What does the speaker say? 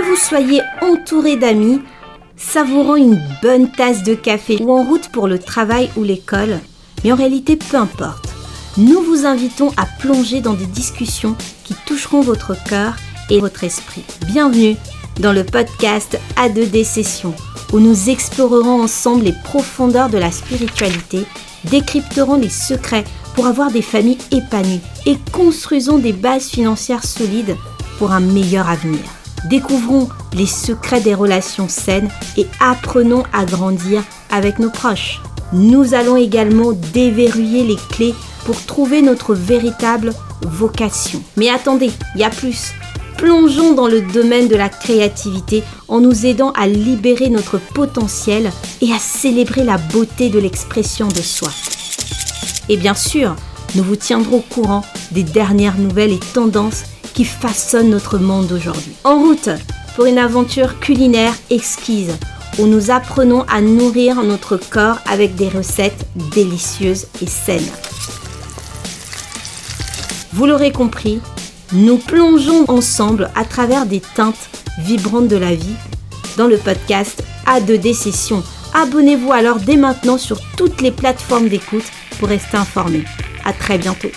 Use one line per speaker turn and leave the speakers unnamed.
Que vous soyez entouré d'amis, savourant une bonne tasse de café ou en route pour le travail ou l'école, mais en réalité peu importe. Nous vous invitons à plonger dans des discussions qui toucheront votre cœur et votre esprit. Bienvenue dans le podcast A2D Session, où nous explorerons ensemble les profondeurs de la spiritualité, décrypterons les secrets pour avoir des familles épanouies et construisons des bases financières solides pour un meilleur avenir. Découvrons les secrets des relations saines et apprenons à grandir avec nos proches. Nous allons également déverrouiller les clés pour trouver notre véritable vocation. Mais attendez, il y a plus. Plongeons dans le domaine de la créativité en nous aidant à libérer notre potentiel et à célébrer la beauté de l'expression de soi. Et bien sûr, nous vous tiendrons au courant des dernières nouvelles et tendances qui façonnent notre monde aujourd'hui. En route pour une aventure culinaire exquise où nous apprenons à nourrir notre corps avec des recettes délicieuses et saines. Vous l'aurez compris, nous plongeons ensemble à travers des teintes vibrantes de la vie dans le podcast A2D Session. Abonnez-vous alors dès maintenant sur toutes les plateformes d'écoute pour rester informé. À très bientôt.